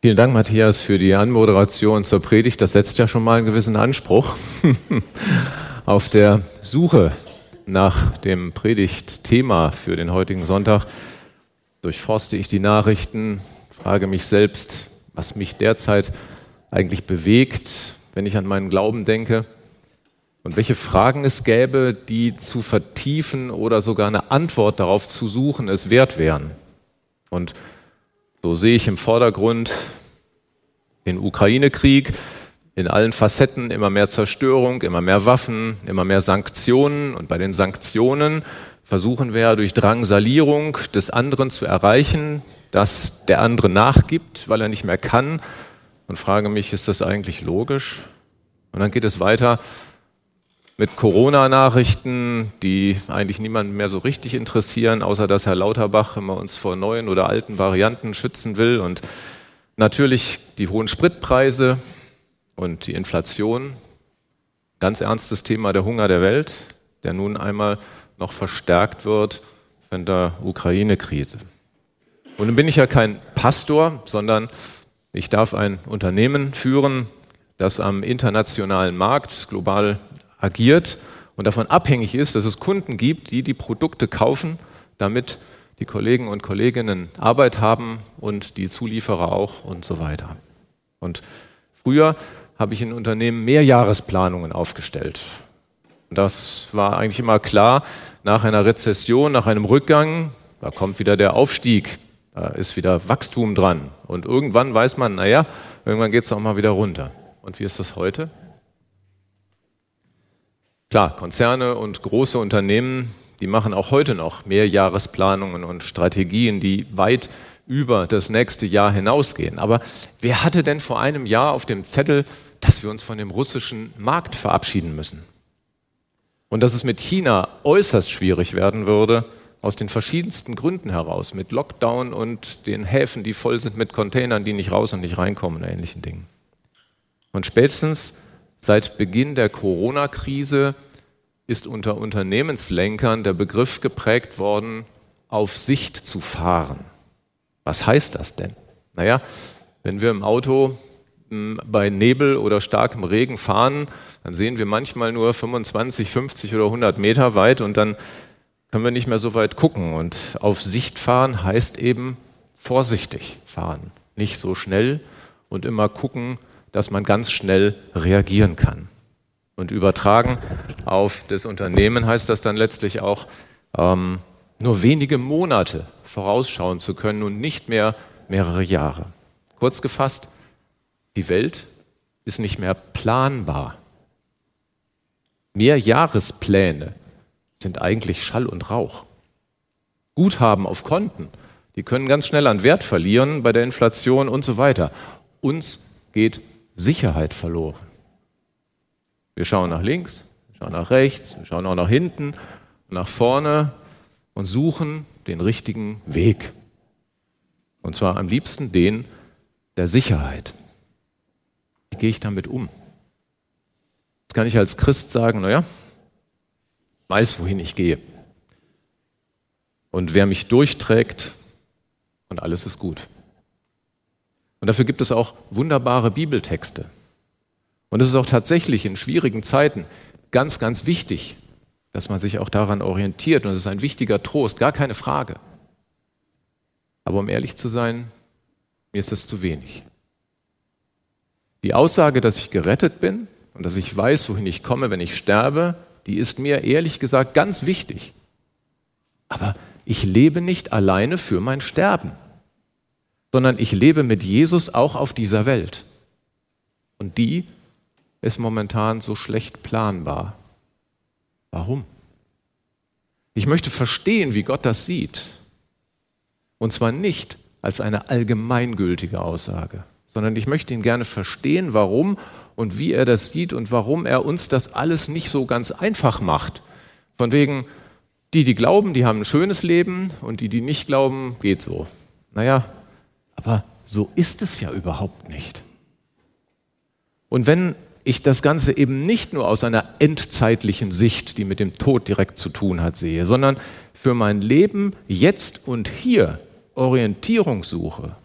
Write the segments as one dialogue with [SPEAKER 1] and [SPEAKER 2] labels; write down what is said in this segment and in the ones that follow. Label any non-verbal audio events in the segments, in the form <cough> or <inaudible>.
[SPEAKER 1] Vielen Dank, Matthias, für die Anmoderation zur Predigt. Das setzt ja schon mal einen gewissen Anspruch. <laughs> Auf der Suche nach dem Predigtthema für den heutigen Sonntag durchforste ich die Nachrichten, frage mich selbst, was mich derzeit eigentlich bewegt, wenn ich an meinen Glauben denke und welche Fragen es gäbe, die zu vertiefen oder sogar eine Antwort darauf zu suchen es wert wären. Und so sehe ich im Vordergrund den Ukraine-Krieg in allen Facetten, immer mehr Zerstörung, immer mehr Waffen, immer mehr Sanktionen. Und bei den Sanktionen versuchen wir durch Drangsalierung des anderen zu erreichen, dass der andere nachgibt, weil er nicht mehr kann. Und frage mich, ist das eigentlich logisch? Und dann geht es weiter mit Corona-Nachrichten, die eigentlich niemanden mehr so richtig interessieren, außer dass Herr Lauterbach immer uns vor neuen oder alten Varianten schützen will. Und natürlich die hohen Spritpreise und die Inflation. Ganz ernstes Thema der Hunger der Welt, der nun einmal noch verstärkt wird von der Ukraine-Krise. Und nun bin ich ja kein Pastor, sondern ich darf ein Unternehmen führen, das am internationalen Markt global agiert und davon abhängig ist, dass es Kunden gibt, die die Produkte kaufen, damit die Kollegen und Kolleginnen Arbeit haben und die Zulieferer auch und so weiter. Und früher habe ich in Unternehmen Mehrjahresplanungen aufgestellt. Das war eigentlich immer klar, nach einer Rezession, nach einem Rückgang, da kommt wieder der Aufstieg, da ist wieder Wachstum dran. Und irgendwann weiß man, naja, irgendwann geht es auch mal wieder runter. Und wie ist das heute? Klar, Konzerne und große Unternehmen, die machen auch heute noch Mehrjahresplanungen und Strategien, die weit über das nächste Jahr hinausgehen. Aber wer hatte denn vor einem Jahr auf dem Zettel, dass wir uns von dem russischen Markt verabschieden müssen? Und dass es mit China äußerst schwierig werden würde, aus den verschiedensten Gründen heraus, mit Lockdown und den Häfen, die voll sind mit Containern, die nicht raus und nicht reinkommen und ähnlichen Dingen. Und spätestens Seit Beginn der Corona-Krise ist unter Unternehmenslenkern der Begriff geprägt worden, auf Sicht zu fahren. Was heißt das denn? Naja, wenn wir im Auto hm, bei Nebel oder starkem Regen fahren, dann sehen wir manchmal nur 25, 50 oder 100 Meter weit und dann können wir nicht mehr so weit gucken. Und auf Sicht fahren heißt eben vorsichtig fahren, nicht so schnell und immer gucken, dass man ganz schnell reagieren kann. Und übertragen auf das Unternehmen heißt das dann letztlich auch, ähm, nur wenige Monate vorausschauen zu können und nicht mehr mehrere Jahre. Kurz gefasst, die Welt ist nicht mehr planbar. Mehrjahrespläne sind eigentlich Schall und Rauch. Guthaben auf Konten, die können ganz schnell an Wert verlieren bei der Inflation und so weiter. Uns geht Sicherheit verloren. Wir schauen nach links, wir schauen nach rechts, wir schauen auch nach hinten, nach vorne und suchen den richtigen Weg. Und zwar am liebsten den der Sicherheit. Wie gehe ich damit um? Jetzt kann ich als Christ sagen, naja, weiß, wohin ich gehe. Und wer mich durchträgt, und alles ist gut. Und dafür gibt es auch wunderbare Bibeltexte. Und es ist auch tatsächlich in schwierigen Zeiten ganz, ganz wichtig, dass man sich auch daran orientiert. Und es ist ein wichtiger Trost, gar keine Frage. Aber um ehrlich zu sein, mir ist es zu wenig. Die Aussage, dass ich gerettet bin und dass ich weiß, wohin ich komme, wenn ich sterbe, die ist mir ehrlich gesagt ganz wichtig. Aber ich lebe nicht alleine für mein Sterben sondern ich lebe mit Jesus auch auf dieser Welt. Und die ist momentan so schlecht planbar. Warum? Ich möchte verstehen, wie Gott das sieht. Und zwar nicht als eine allgemeingültige Aussage, sondern ich möchte ihn gerne verstehen, warum und wie er das sieht und warum er uns das alles nicht so ganz einfach macht. Von wegen, die, die glauben, die haben ein schönes Leben und die, die nicht glauben, geht so. Naja, aber so ist es ja überhaupt nicht. Und wenn ich das Ganze eben nicht nur aus einer endzeitlichen Sicht, die mit dem Tod direkt zu tun hat, sehe, sondern für mein Leben jetzt und hier Orientierung suche,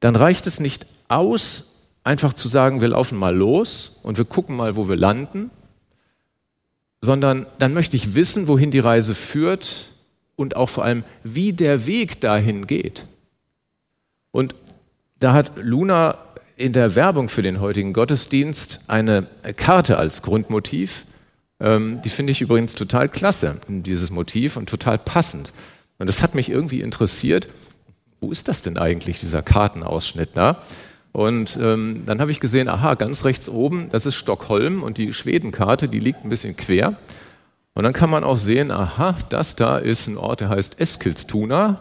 [SPEAKER 1] dann reicht es nicht aus, einfach zu sagen, wir laufen mal los und wir gucken mal, wo wir landen, sondern dann möchte ich wissen, wohin die Reise führt und auch vor allem, wie der Weg dahin geht. Und da hat Luna in der Werbung für den heutigen Gottesdienst eine Karte als Grundmotiv. Ähm, die finde ich übrigens total klasse, dieses Motiv, und total passend. Und das hat mich irgendwie interessiert. Wo ist das denn eigentlich, dieser Kartenausschnitt da? Und ähm, dann habe ich gesehen, aha, ganz rechts oben, das ist Stockholm und die Schwedenkarte, die liegt ein bisschen quer. Und dann kann man auch sehen, aha, das da ist ein Ort, der heißt Eskilstuna.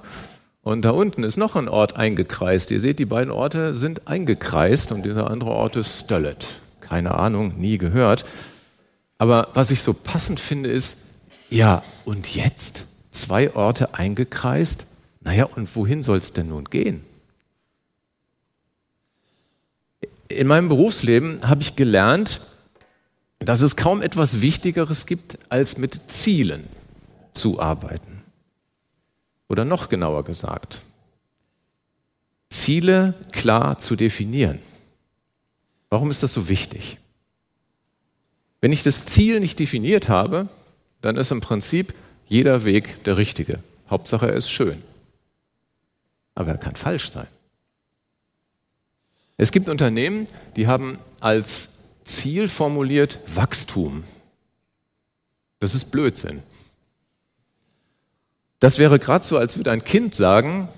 [SPEAKER 1] Und da unten ist noch ein Ort eingekreist. Ihr seht, die beiden Orte sind eingekreist und dieser andere Ort ist Stöllet. Keine Ahnung, nie gehört. Aber was ich so passend finde, ist, ja, und jetzt? Zwei Orte eingekreist? Naja, und wohin soll es denn nun gehen? In meinem Berufsleben habe ich gelernt, dass es kaum etwas Wichtigeres gibt, als mit Zielen zu arbeiten. Oder noch genauer gesagt, Ziele klar zu definieren. Warum ist das so wichtig? Wenn ich das Ziel nicht definiert habe, dann ist im Prinzip jeder Weg der richtige. Hauptsache, er ist schön. Aber er kann falsch sein. Es gibt Unternehmen, die haben als Ziel formuliert Wachstum. Das ist Blödsinn. Das wäre gerade so, als würde ein Kind sagen,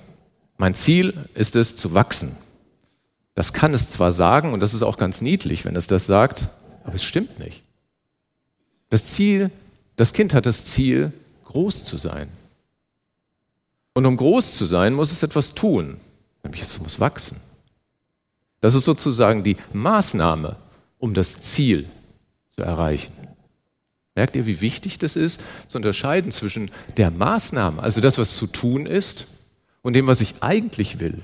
[SPEAKER 1] mein Ziel ist es zu wachsen. Das kann es zwar sagen und das ist auch ganz niedlich, wenn es das sagt, aber es stimmt nicht. Das Ziel, das Kind hat das Ziel, groß zu sein. Und um groß zu sein, muss es etwas tun, nämlich es muss wachsen. Das ist sozusagen die Maßnahme, um das Ziel zu erreichen. Merkt ihr, wie wichtig das ist, zu unterscheiden zwischen der Maßnahme, also das, was zu tun ist, und dem, was ich eigentlich will.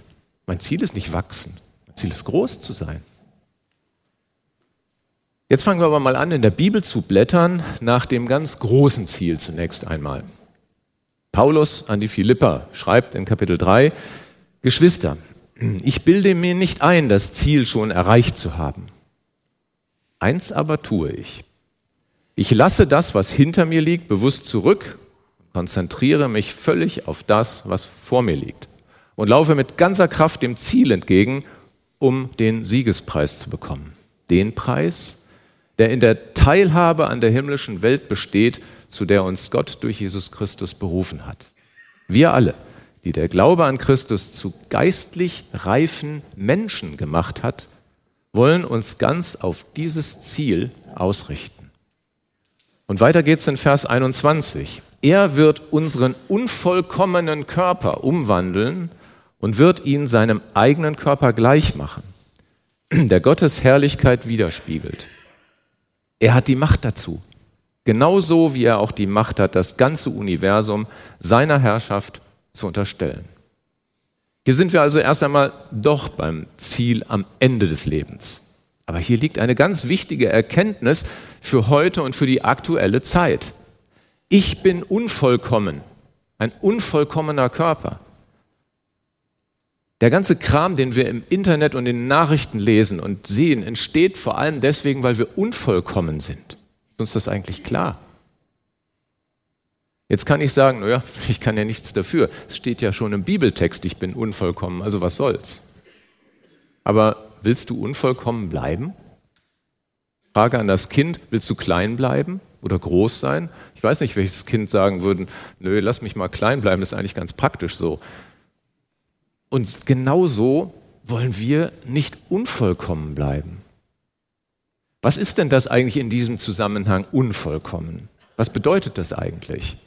[SPEAKER 1] Mein Ziel ist nicht wachsen, mein Ziel ist groß zu sein. Jetzt fangen wir aber mal an, in der Bibel zu blättern nach dem ganz großen Ziel zunächst einmal. Paulus an die Philipper schreibt in Kapitel 3, Geschwister, ich bilde mir nicht ein, das Ziel schon erreicht zu haben. Eins aber tue ich. Ich lasse das, was hinter mir liegt, bewusst zurück konzentriere mich völlig auf das, was vor mir liegt und laufe mit ganzer Kraft dem Ziel entgegen, um den Siegespreis zu bekommen. Den Preis, der in der Teilhabe an der himmlischen Welt besteht, zu der uns Gott durch Jesus Christus berufen hat. Wir alle, die der Glaube an Christus zu geistlich reifen Menschen gemacht hat, wollen uns ganz auf dieses Ziel ausrichten. Und weiter geht's in Vers 21. Er wird unseren unvollkommenen Körper umwandeln und wird ihn seinem eigenen Körper gleich machen, <clears throat> der Gottes Herrlichkeit widerspiegelt. Er hat die Macht dazu, genauso wie er auch die Macht hat, das ganze Universum seiner Herrschaft zu unterstellen. Hier sind wir also erst einmal doch beim Ziel am Ende des Lebens. Aber hier liegt eine ganz wichtige Erkenntnis für heute und für die aktuelle Zeit. Ich bin unvollkommen, ein unvollkommener Körper. Der ganze Kram, den wir im Internet und in den Nachrichten lesen und sehen, entsteht vor allem deswegen, weil wir unvollkommen sind. Ist uns das eigentlich klar? Jetzt kann ich sagen, naja, <laughs> ich kann ja nichts dafür. Es steht ja schon im Bibeltext, ich bin unvollkommen, also was soll's. Aber willst du unvollkommen bleiben? Frage an das Kind, willst du klein bleiben oder groß sein? Ich weiß nicht, welches Kind sagen würde, nö, lass mich mal klein bleiben, das ist eigentlich ganz praktisch so. Und genau so wollen wir nicht unvollkommen bleiben. Was ist denn das eigentlich in diesem Zusammenhang unvollkommen? Was bedeutet das eigentlich?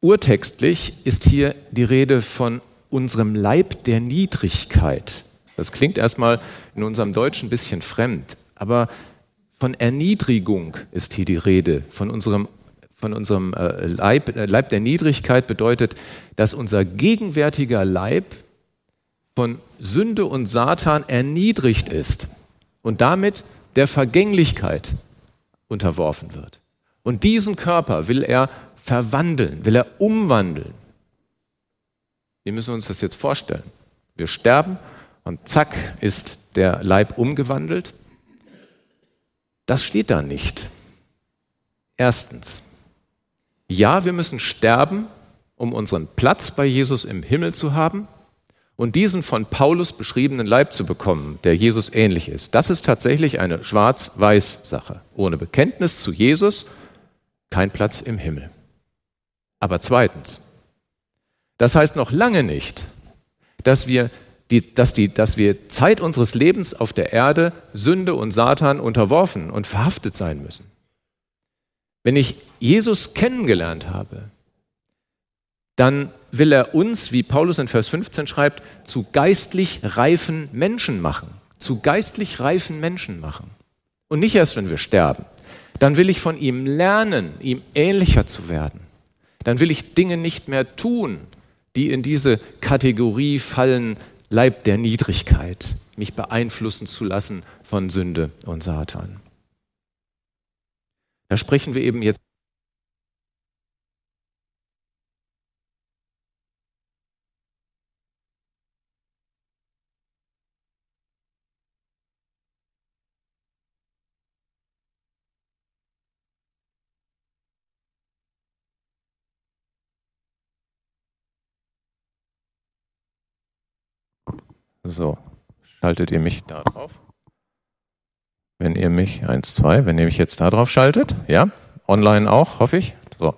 [SPEAKER 1] Urtextlich ist hier die Rede von unserem Leib der Niedrigkeit. Das klingt erstmal in unserem Deutschen ein bisschen fremd, aber von Erniedrigung ist hier die Rede. Von unserem, von unserem äh, Leib, äh, Leib der Niedrigkeit bedeutet, dass unser gegenwärtiger Leib von Sünde und Satan erniedrigt ist und damit der Vergänglichkeit unterworfen wird. Und diesen Körper will er verwandeln, will er umwandeln. Wie müssen wir uns das jetzt vorstellen? Wir sterben und zack ist der Leib umgewandelt. Das steht da nicht. Erstens, ja, wir müssen sterben, um unseren Platz bei Jesus im Himmel zu haben und diesen von Paulus beschriebenen Leib zu bekommen, der Jesus ähnlich ist. Das ist tatsächlich eine Schwarz-Weiß-Sache. Ohne Bekenntnis zu Jesus kein Platz im Himmel. Aber zweitens, das heißt noch lange nicht, dass wir, die, dass, die, dass wir Zeit unseres Lebens auf der Erde Sünde und Satan unterworfen und verhaftet sein müssen. Wenn ich Jesus kennengelernt habe, dann will er uns, wie Paulus in Vers 15 schreibt, zu geistlich reifen Menschen machen. Zu geistlich reifen Menschen machen. Und nicht erst, wenn wir sterben. Dann will ich von ihm lernen, ihm ähnlicher zu werden. Dann will ich Dinge nicht mehr tun, die in diese Kategorie fallen, Leib der Niedrigkeit, mich beeinflussen zu lassen von Sünde und Satan. Da sprechen wir eben jetzt So, schaltet ihr mich da drauf? Wenn ihr mich, eins, zwei, wenn ihr mich jetzt da drauf schaltet, ja, online auch, hoffe ich. So.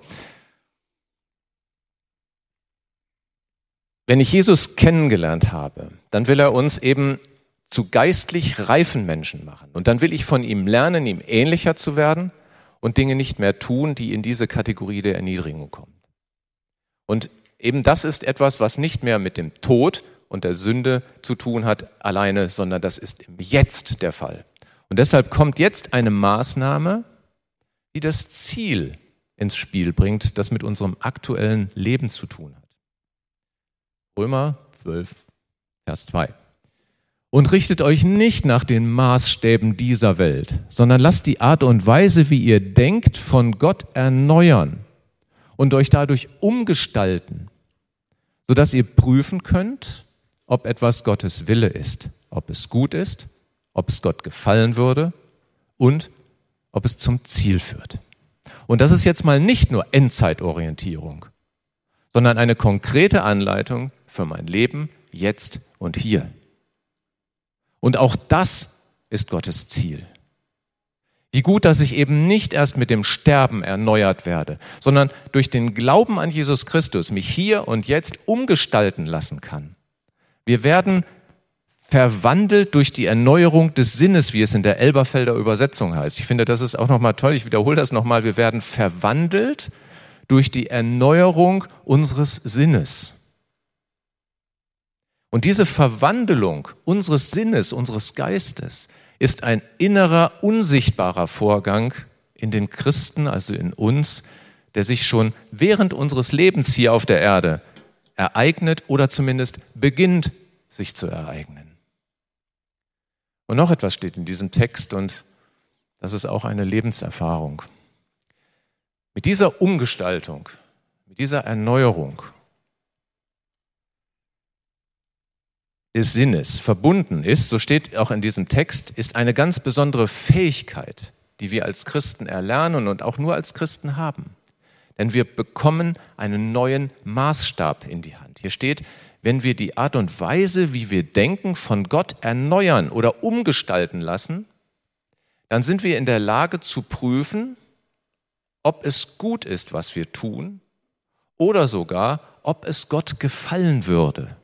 [SPEAKER 1] Wenn ich Jesus kennengelernt habe, dann will er uns eben zu geistlich reifen Menschen machen. Und dann will ich von ihm lernen, ihm ähnlicher zu werden und Dinge nicht mehr tun, die in diese Kategorie der Erniedrigung kommen. Und eben das ist etwas, was nicht mehr mit dem Tod und der Sünde zu tun hat alleine, sondern das ist im Jetzt der Fall. Und deshalb kommt jetzt eine Maßnahme, die das Ziel ins Spiel bringt, das mit unserem aktuellen Leben zu tun hat. Römer 12, Vers 2. Und richtet euch nicht nach den Maßstäben dieser Welt, sondern lasst die Art und Weise, wie ihr denkt, von Gott erneuern und euch dadurch umgestalten, sodass ihr prüfen könnt, ob etwas Gottes Wille ist, ob es gut ist, ob es Gott gefallen würde und ob es zum Ziel führt. Und das ist jetzt mal nicht nur Endzeitorientierung, sondern eine konkrete Anleitung für mein Leben jetzt und hier. Und auch das ist Gottes Ziel. Wie gut, dass ich eben nicht erst mit dem Sterben erneuert werde, sondern durch den Glauben an Jesus Christus mich hier und jetzt umgestalten lassen kann. Wir werden verwandelt durch die Erneuerung des Sinnes, wie es in der Elberfelder Übersetzung heißt. Ich finde, das ist auch nochmal toll. Ich wiederhole das nochmal. Wir werden verwandelt durch die Erneuerung unseres Sinnes. Und diese Verwandlung unseres Sinnes, unseres Geistes, ist ein innerer, unsichtbarer Vorgang in den Christen, also in uns, der sich schon während unseres Lebens hier auf der Erde ereignet oder zumindest beginnt sich zu ereignen. Und noch etwas steht in diesem Text und das ist auch eine Lebenserfahrung. Mit dieser Umgestaltung, mit dieser Erneuerung des Sinnes verbunden ist, so steht auch in diesem Text, ist eine ganz besondere Fähigkeit, die wir als Christen erlernen und auch nur als Christen haben. Denn wir bekommen einen neuen Maßstab in die Hand. Hier steht, wenn wir die Art und Weise, wie wir denken, von Gott erneuern oder umgestalten lassen, dann sind wir in der Lage zu prüfen, ob es gut ist, was wir tun, oder sogar, ob es Gott gefallen würde.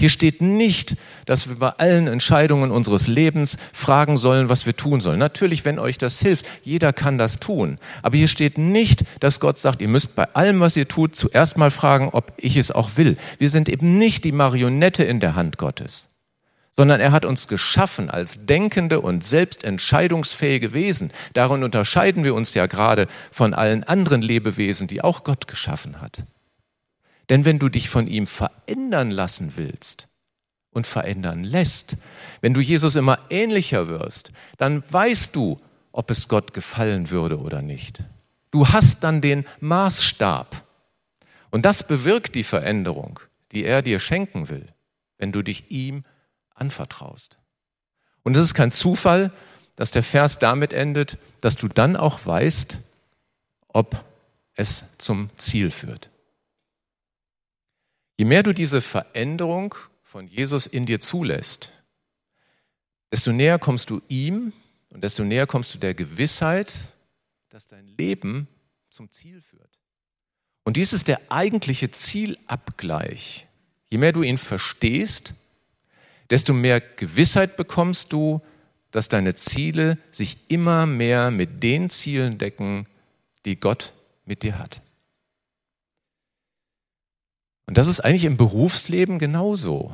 [SPEAKER 1] Hier steht nicht, dass wir bei allen Entscheidungen unseres Lebens fragen sollen, was wir tun sollen. Natürlich, wenn euch das hilft, jeder kann das tun. Aber hier steht nicht, dass Gott sagt, ihr müsst bei allem, was ihr tut, zuerst mal fragen, ob ich es auch will. Wir sind eben nicht die Marionette in der Hand Gottes, sondern er hat uns geschaffen als denkende und selbstentscheidungsfähige Wesen. Darin unterscheiden wir uns ja gerade von allen anderen Lebewesen, die auch Gott geschaffen hat. Denn wenn du dich von ihm verändern lassen willst und verändern lässt, wenn du Jesus immer ähnlicher wirst, dann weißt du, ob es Gott gefallen würde oder nicht. Du hast dann den Maßstab. Und das bewirkt die Veränderung, die er dir schenken will. wenn du dich ihm anvertraust. Und es ist kein Zufall, dass der Vers damit endet, dass du dann auch weißt, ob es zum Ziel führt. Je mehr du diese Veränderung von Jesus in dir zulässt, desto näher kommst du ihm und desto näher kommst du der Gewissheit, dass dein Leben zum Ziel führt. Und dies ist der eigentliche Zielabgleich. Je mehr du ihn verstehst, desto mehr Gewissheit bekommst du, dass deine Ziele sich immer mehr mit den Zielen decken, die Gott mit dir hat. Und das ist eigentlich im Berufsleben genauso.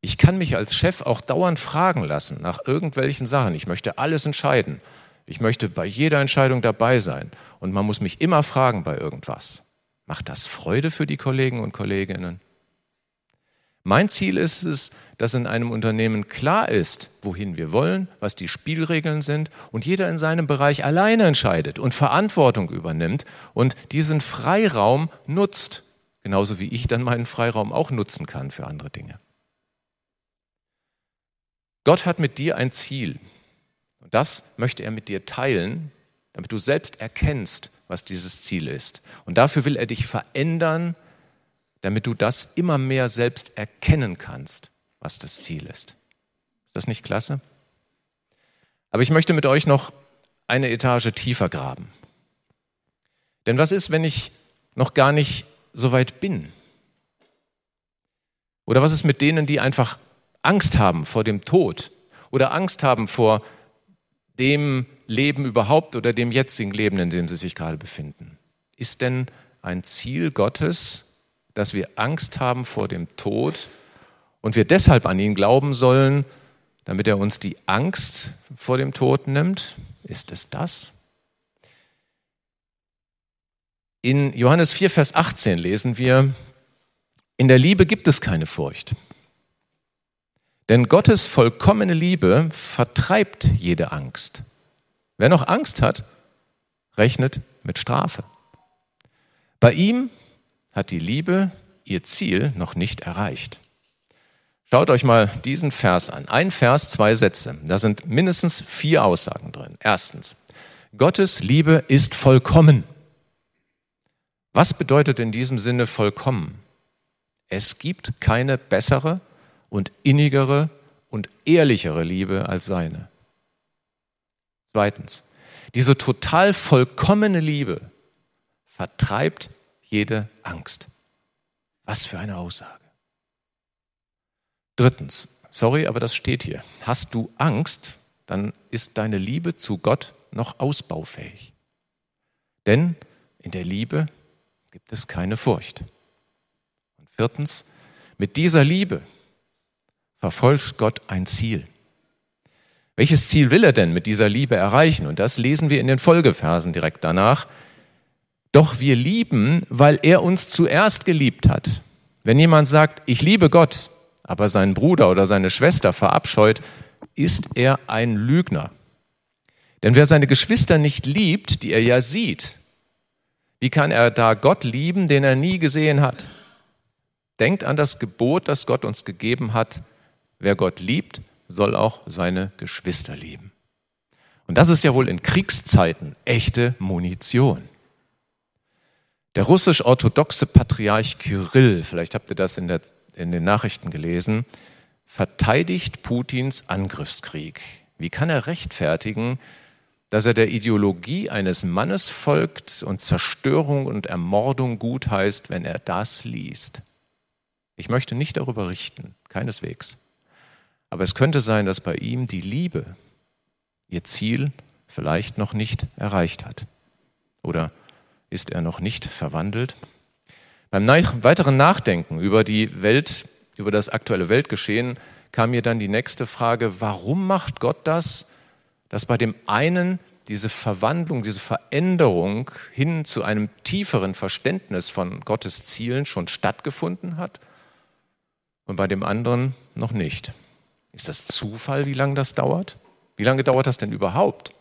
[SPEAKER 1] Ich kann mich als Chef auch dauernd fragen lassen nach irgendwelchen Sachen. Ich möchte alles entscheiden. Ich möchte bei jeder Entscheidung dabei sein. Und man muss mich immer fragen bei irgendwas. Macht das Freude für die Kollegen und Kolleginnen? Mein Ziel ist es, dass in einem Unternehmen klar ist, wohin wir wollen, was die Spielregeln sind und jeder in seinem Bereich alleine entscheidet und Verantwortung übernimmt und diesen Freiraum nutzt, genauso wie ich dann meinen Freiraum auch nutzen kann für andere Dinge. Gott hat mit dir ein Ziel und das möchte er mit dir teilen, damit du selbst erkennst, was dieses Ziel ist. Und dafür will er dich verändern, damit du das immer mehr selbst erkennen kannst, was das Ziel ist. Ist das nicht klasse? Aber ich möchte mit euch noch eine Etage tiefer graben. Denn was ist, wenn ich noch gar nicht so weit bin? Oder was ist mit denen, die einfach Angst haben vor dem Tod oder Angst haben vor dem Leben überhaupt oder dem jetzigen Leben, in dem sie sich gerade befinden? Ist denn ein Ziel Gottes, dass wir Angst haben vor dem Tod und wir deshalb an ihn glauben sollen, damit er uns die Angst vor dem Tod nimmt? Ist es das? In Johannes 4, Vers 18 lesen wir, in der Liebe gibt es keine Furcht. Denn Gottes vollkommene Liebe vertreibt jede Angst. Wer noch Angst hat, rechnet mit Strafe. Bei ihm hat die Liebe ihr Ziel noch nicht erreicht. Schaut euch mal diesen Vers an. Ein Vers, zwei Sätze. Da sind mindestens vier Aussagen drin. Erstens, Gottes Liebe ist vollkommen. Was bedeutet in diesem Sinne vollkommen? Es gibt keine bessere und innigere und ehrlichere Liebe als seine. Zweitens, diese total vollkommene Liebe vertreibt jede Angst. Was für eine Aussage. Drittens, sorry, aber das steht hier. Hast du Angst, dann ist deine Liebe zu Gott noch ausbaufähig. Denn in der Liebe gibt es keine Furcht. Und viertens, mit dieser Liebe verfolgt Gott ein Ziel. Welches Ziel will er denn mit dieser Liebe erreichen? Und das lesen wir in den Folgeversen direkt danach. Doch wir lieben, weil er uns zuerst geliebt hat. Wenn jemand sagt, ich liebe Gott, aber seinen Bruder oder seine Schwester verabscheut, ist er ein Lügner. Denn wer seine Geschwister nicht liebt, die er ja sieht, wie kann er da Gott lieben, den er nie gesehen hat? Denkt an das Gebot, das Gott uns gegeben hat. Wer Gott liebt, soll auch seine Geschwister lieben. Und das ist ja wohl in Kriegszeiten echte Munition. Der russisch-orthodoxe Patriarch Kyrill, vielleicht habt ihr das in, der, in den Nachrichten gelesen, verteidigt Putins Angriffskrieg. Wie kann er rechtfertigen, dass er der Ideologie eines Mannes folgt und Zerstörung und Ermordung gutheißt, wenn er das liest? Ich möchte nicht darüber richten, keineswegs. Aber es könnte sein, dass bei ihm die Liebe ihr Ziel vielleicht noch nicht erreicht hat. Oder ist er noch nicht verwandelt. Beim weiteren Nachdenken über die Welt, über das aktuelle Weltgeschehen, kam mir dann die nächste Frage, warum macht Gott das, dass bei dem einen diese Verwandlung, diese Veränderung hin zu einem tieferen Verständnis von Gottes Zielen schon stattgefunden hat und bei dem anderen noch nicht? Ist das Zufall, wie lange das dauert? Wie lange dauert das denn überhaupt?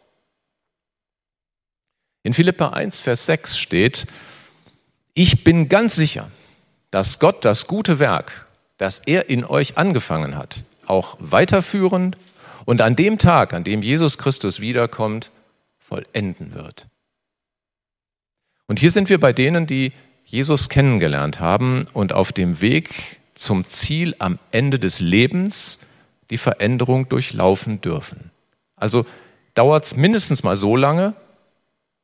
[SPEAKER 1] In Philippa 1, Vers 6 steht, ich bin ganz sicher, dass Gott das gute Werk, das er in euch angefangen hat, auch weiterführend und an dem Tag, an dem Jesus Christus wiederkommt, vollenden wird. Und hier sind wir bei denen, die Jesus kennengelernt haben und auf dem Weg zum Ziel am Ende des Lebens die Veränderung durchlaufen dürfen. Also dauert es mindestens mal so lange,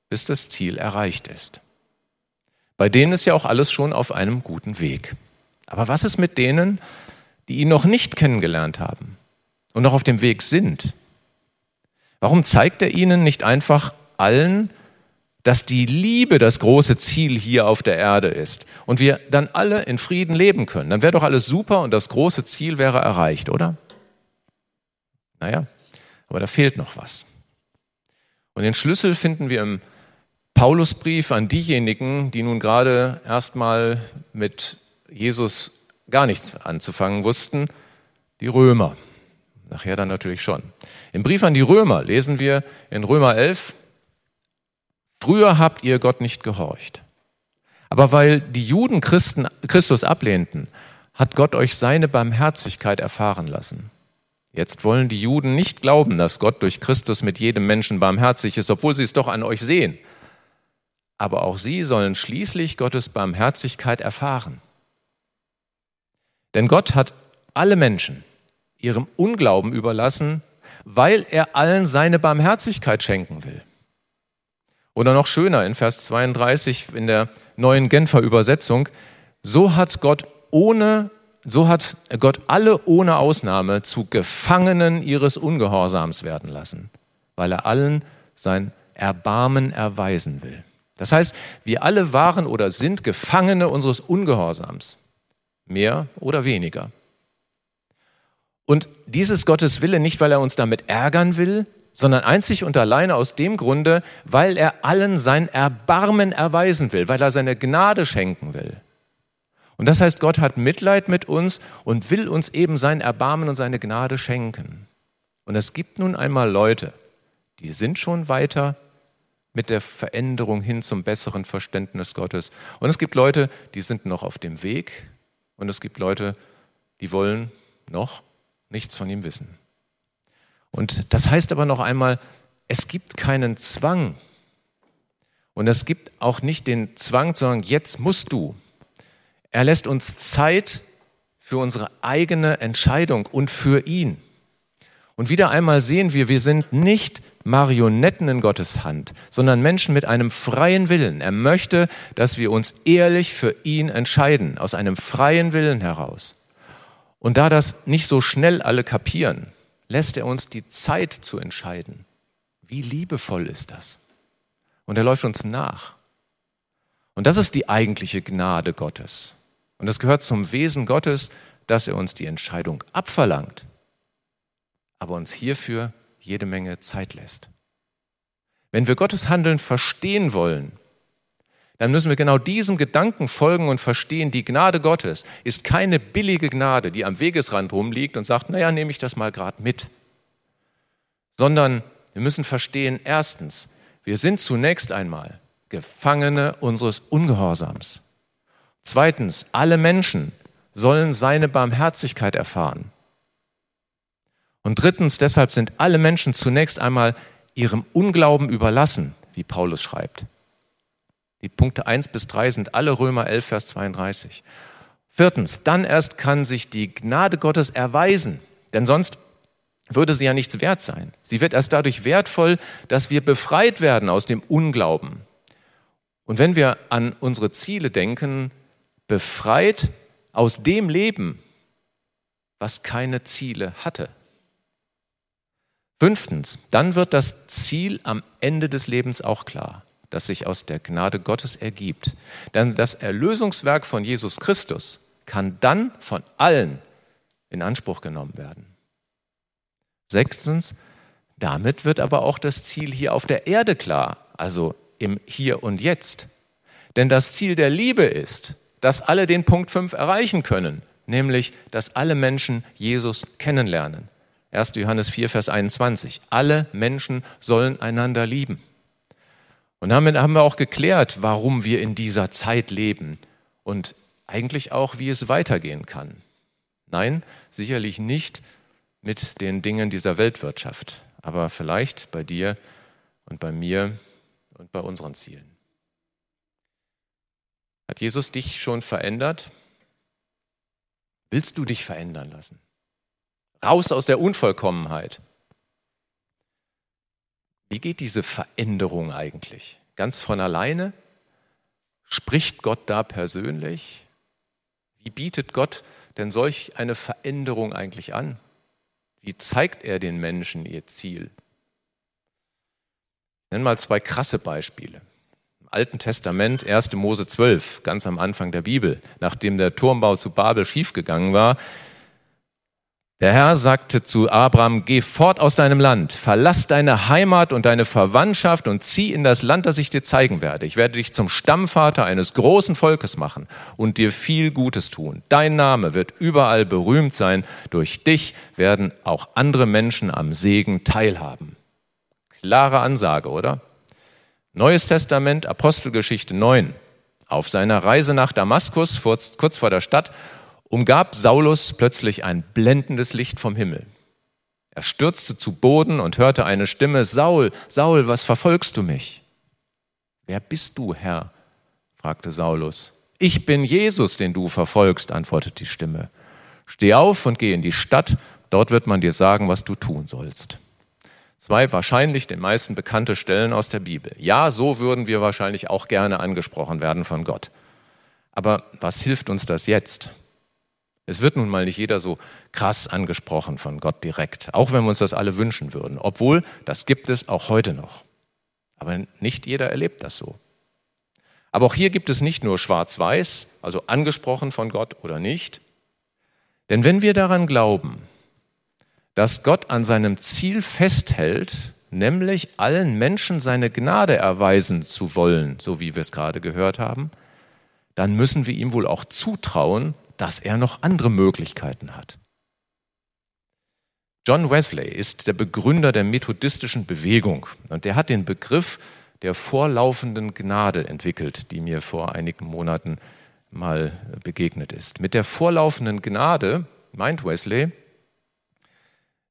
[SPEAKER 1] bis das Ziel erreicht ist. Bei denen ist ja auch alles schon auf einem guten Weg. Aber was ist mit denen, die ihn noch nicht kennengelernt haben und noch auf dem Weg sind? Warum zeigt er ihnen nicht einfach allen, dass die Liebe das große Ziel hier auf der Erde ist und wir dann alle in Frieden leben können? Dann wäre doch alles super und das große Ziel wäre erreicht, oder? Naja, aber da fehlt noch was. Und den Schlüssel finden wir im Paulusbrief an diejenigen, die nun gerade erstmal mit Jesus gar nichts anzufangen wussten, die Römer. Nachher dann natürlich schon. Im Brief an die Römer lesen wir in Römer 11, Früher habt ihr Gott nicht gehorcht. Aber weil die Juden Christen, Christus ablehnten, hat Gott euch seine Barmherzigkeit erfahren lassen. Jetzt wollen die Juden nicht glauben, dass Gott durch Christus mit jedem Menschen barmherzig ist, obwohl sie es doch an euch sehen. Aber auch sie sollen schließlich Gottes Barmherzigkeit erfahren. Denn Gott hat alle Menschen ihrem Unglauben überlassen, weil er allen seine Barmherzigkeit schenken will. Oder noch schöner in Vers 32 in der neuen Genfer Übersetzung, so hat Gott ohne so hat Gott alle ohne Ausnahme zu Gefangenen ihres Ungehorsams werden lassen, weil er allen sein Erbarmen erweisen will. Das heißt, wir alle waren oder sind Gefangene unseres Ungehorsams mehr oder weniger. Und dieses Gottes Wille nicht, weil er uns damit ärgern will, sondern einzig und alleine aus dem Grunde, weil er allen sein Erbarmen erweisen will, weil er seine Gnade schenken will. Und das heißt, Gott hat Mitleid mit uns und will uns eben sein Erbarmen und seine Gnade schenken. Und es gibt nun einmal Leute, die sind schon weiter mit der Veränderung hin zum besseren Verständnis Gottes. Und es gibt Leute, die sind noch auf dem Weg und es gibt Leute, die wollen noch nichts von ihm wissen. Und das heißt aber noch einmal, es gibt keinen Zwang. Und es gibt auch nicht den Zwang zu sagen, jetzt musst du. Er lässt uns Zeit für unsere eigene Entscheidung und für ihn. Und wieder einmal sehen wir, wir sind nicht Marionetten in Gottes Hand, sondern Menschen mit einem freien Willen. Er möchte, dass wir uns ehrlich für ihn entscheiden, aus einem freien Willen heraus. Und da das nicht so schnell alle kapieren, lässt er uns die Zeit zu entscheiden. Wie liebevoll ist das? Und er läuft uns nach. Und das ist die eigentliche Gnade Gottes. Und das gehört zum Wesen Gottes, dass er uns die Entscheidung abverlangt, aber uns hierfür jede Menge Zeit lässt. Wenn wir Gottes Handeln verstehen wollen, dann müssen wir genau diesem Gedanken folgen und verstehen, die Gnade Gottes ist keine billige Gnade, die am Wegesrand rumliegt und sagt, naja, nehme ich das mal gerade mit. Sondern wir müssen verstehen, erstens, wir sind zunächst einmal Gefangene unseres Ungehorsams. Zweitens, alle Menschen sollen seine Barmherzigkeit erfahren. Und drittens, deshalb sind alle Menschen zunächst einmal ihrem Unglauben überlassen, wie Paulus schreibt. Die Punkte 1 bis 3 sind alle Römer 11, Vers 32. Viertens, dann erst kann sich die Gnade Gottes erweisen, denn sonst würde sie ja nichts wert sein. Sie wird erst dadurch wertvoll, dass wir befreit werden aus dem Unglauben. Und wenn wir an unsere Ziele denken, befreit aus dem Leben, was keine Ziele hatte. Fünftens, dann wird das Ziel am Ende des Lebens auch klar, das sich aus der Gnade Gottes ergibt. Denn das Erlösungswerk von Jesus Christus kann dann von allen in Anspruch genommen werden. Sechstens, damit wird aber auch das Ziel hier auf der Erde klar, also im Hier und Jetzt. Denn das Ziel der Liebe ist, dass alle den Punkt 5 erreichen können, nämlich dass alle Menschen Jesus kennenlernen. 1. Johannes 4, Vers 21. Alle Menschen sollen einander lieben. Und damit haben wir auch geklärt, warum wir in dieser Zeit leben und eigentlich auch, wie es weitergehen kann. Nein, sicherlich nicht mit den Dingen dieser Weltwirtschaft, aber vielleicht bei dir und bei mir und bei unseren Zielen. Hat Jesus dich schon verändert? Willst du dich verändern lassen? Raus aus der Unvollkommenheit. Wie geht diese Veränderung eigentlich? Ganz von alleine? Spricht Gott da persönlich? Wie bietet Gott denn solch eine Veränderung eigentlich an? Wie zeigt er den Menschen ihr Ziel? Ich nenne mal zwei krasse Beispiele. Im Alten Testament, 1. Mose 12, ganz am Anfang der Bibel, nachdem der Turmbau zu Babel schiefgegangen war, der Herr sagte zu Abraham, geh fort aus deinem Land, verlass deine Heimat und deine Verwandtschaft und zieh in das Land, das ich dir zeigen werde. Ich werde dich zum Stammvater eines großen Volkes machen und dir viel Gutes tun. Dein Name wird überall berühmt sein. Durch dich werden auch andere Menschen am Segen teilhaben. Klare Ansage, oder? Neues Testament, Apostelgeschichte 9. Auf seiner Reise nach Damaskus, kurz vor der Stadt, umgab Saulus plötzlich ein blendendes Licht vom Himmel. Er stürzte zu Boden und hörte eine Stimme, Saul, Saul, was verfolgst du mich? Wer bist du, Herr? fragte Saulus. Ich bin Jesus, den du verfolgst, antwortete die Stimme. Steh auf und geh in die Stadt, dort wird man dir sagen, was du tun sollst. Zwei wahrscheinlich den meisten bekannte Stellen aus der Bibel. Ja, so würden wir wahrscheinlich auch gerne angesprochen werden von Gott. Aber was hilft uns das jetzt? Es wird nun mal nicht jeder so krass angesprochen von Gott direkt, auch wenn wir uns das alle wünschen würden. Obwohl, das gibt es auch heute noch. Aber nicht jeder erlebt das so. Aber auch hier gibt es nicht nur schwarz-weiß, also angesprochen von Gott oder nicht. Denn wenn wir daran glauben, dass Gott an seinem Ziel festhält, nämlich allen Menschen seine Gnade erweisen zu wollen, so wie wir es gerade gehört haben, dann müssen wir ihm wohl auch zutrauen, dass er noch andere Möglichkeiten hat. John Wesley ist der Begründer der methodistischen Bewegung und der hat den Begriff der vorlaufenden Gnade entwickelt, die mir vor einigen Monaten mal begegnet ist. Mit der vorlaufenden Gnade meint Wesley,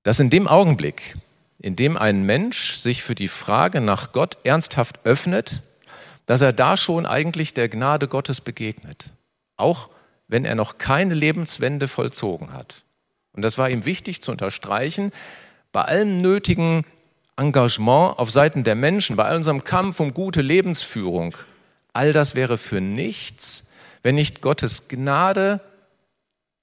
[SPEAKER 1] dass in dem Augenblick, in dem ein Mensch sich für die Frage nach Gott ernsthaft öffnet, dass er da schon eigentlich der Gnade Gottes begegnet. Auch wenn er noch keine Lebenswende vollzogen hat. Und das war ihm wichtig zu unterstreichen, bei allem nötigen Engagement auf Seiten der Menschen, bei all unserem Kampf um gute Lebensführung, all das wäre für nichts, wenn nicht Gottes Gnade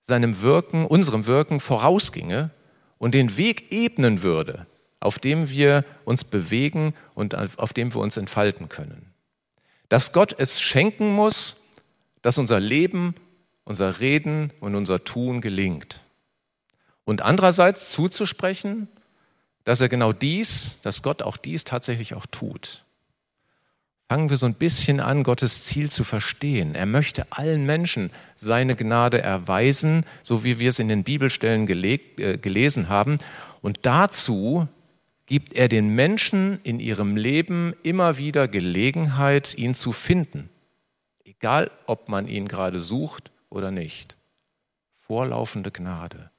[SPEAKER 1] seinem Wirken, unserem Wirken vorausginge und den Weg ebnen würde, auf dem wir uns bewegen und auf dem wir uns entfalten können. Dass Gott es schenken muss, dass unser Leben unser Reden und unser Tun gelingt. Und andererseits zuzusprechen, dass er genau dies, dass Gott auch dies tatsächlich auch tut. Fangen wir so ein bisschen an, Gottes Ziel zu verstehen. Er möchte allen Menschen seine Gnade erweisen, so wie wir es in den Bibelstellen äh, gelesen haben. Und dazu gibt er den Menschen in ihrem Leben immer wieder Gelegenheit, ihn zu finden. Egal, ob man ihn gerade sucht oder nicht. Vorlaufende Gnade.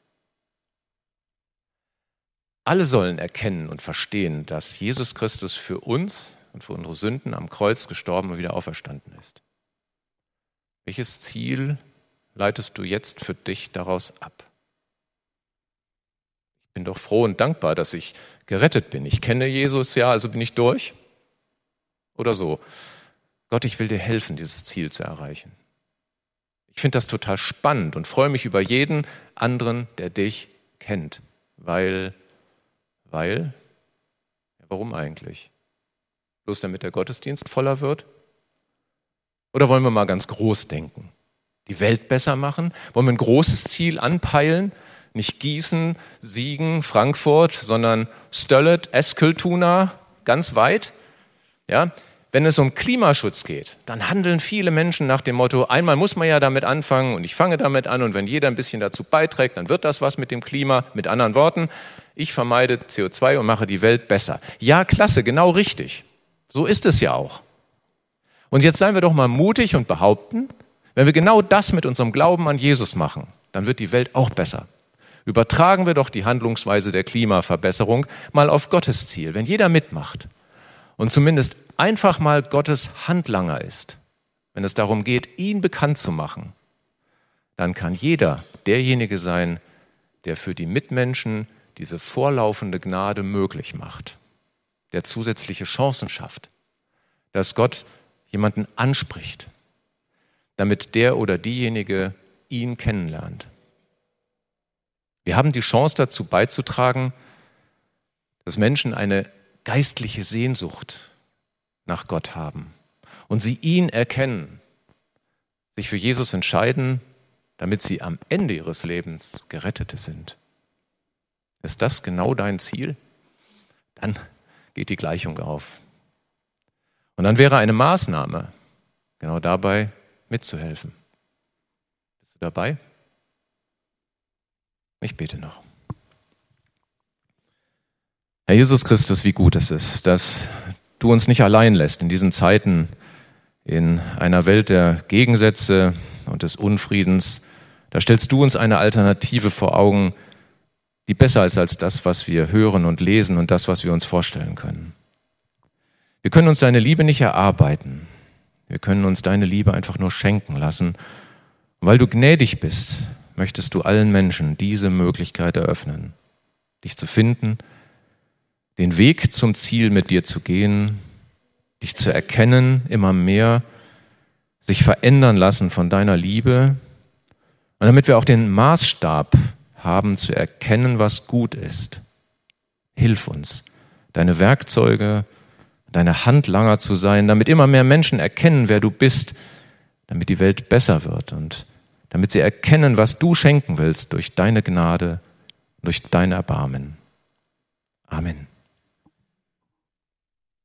[SPEAKER 1] Alle sollen erkennen und verstehen, dass Jesus Christus für uns und für unsere Sünden am Kreuz gestorben und wieder auferstanden ist. Welches Ziel leitest du jetzt für dich daraus ab? Ich bin doch froh und dankbar, dass ich gerettet bin. Ich kenne Jesus ja, also bin ich durch. Oder so. Gott, ich will dir helfen, dieses Ziel zu erreichen. Ich finde das total spannend und freue mich über jeden anderen, der dich kennt. Weil, weil, ja, warum eigentlich? Bloß damit der Gottesdienst voller wird? Oder wollen wir mal ganz groß denken? Die Welt besser machen? Wollen wir ein großes Ziel anpeilen? Nicht Gießen, Siegen, Frankfurt, sondern Stöllet, Eskeltuna, ganz weit? Ja, wenn es um Klimaschutz geht, dann handeln viele Menschen nach dem Motto, einmal muss man ja damit anfangen und ich fange damit an und wenn jeder ein bisschen dazu beiträgt, dann wird das was mit dem Klima. Mit anderen Worten, ich vermeide CO2 und mache die Welt besser. Ja, klasse, genau richtig. So ist es ja auch. Und jetzt seien wir doch mal mutig und behaupten, wenn wir genau das mit unserem Glauben an Jesus machen, dann wird die Welt auch besser. Übertragen wir doch die Handlungsweise der Klimaverbesserung mal auf Gottes Ziel. Wenn jeder mitmacht und zumindest einfach mal Gottes Handlanger ist, wenn es darum geht, ihn bekannt zu machen, dann kann jeder derjenige sein, der für die Mitmenschen diese vorlaufende Gnade möglich macht, der zusätzliche Chancen schafft, dass Gott jemanden anspricht, damit der oder diejenige ihn kennenlernt. Wir haben die Chance dazu beizutragen, dass Menschen eine geistliche Sehnsucht nach Gott haben und sie ihn erkennen, sich für Jesus entscheiden, damit sie am Ende ihres Lebens Gerettete sind. Ist das genau dein Ziel? Dann geht die Gleichung auf. Und dann wäre eine Maßnahme, genau dabei mitzuhelfen. Bist du dabei? Ich bete noch. Herr Jesus Christus, wie gut es ist, dass du uns nicht allein lässt in diesen Zeiten, in einer Welt der Gegensätze und des Unfriedens. Da stellst du uns eine Alternative vor Augen, die besser ist als das, was wir hören und lesen und das, was wir uns vorstellen können. Wir können uns deine Liebe nicht erarbeiten. Wir können uns deine Liebe einfach nur schenken lassen. Und weil du gnädig bist, möchtest du allen Menschen diese Möglichkeit eröffnen, dich zu finden, den Weg zum Ziel mit dir zu gehen, dich zu erkennen immer mehr, sich verändern lassen von deiner Liebe und damit wir auch den Maßstab haben zu erkennen, was gut ist. Hilf uns, deine Werkzeuge, deine Handlanger zu sein, damit immer mehr Menschen erkennen, wer du bist, damit die Welt besser wird und damit sie erkennen, was du schenken willst durch deine Gnade, durch dein Erbarmen. Amen.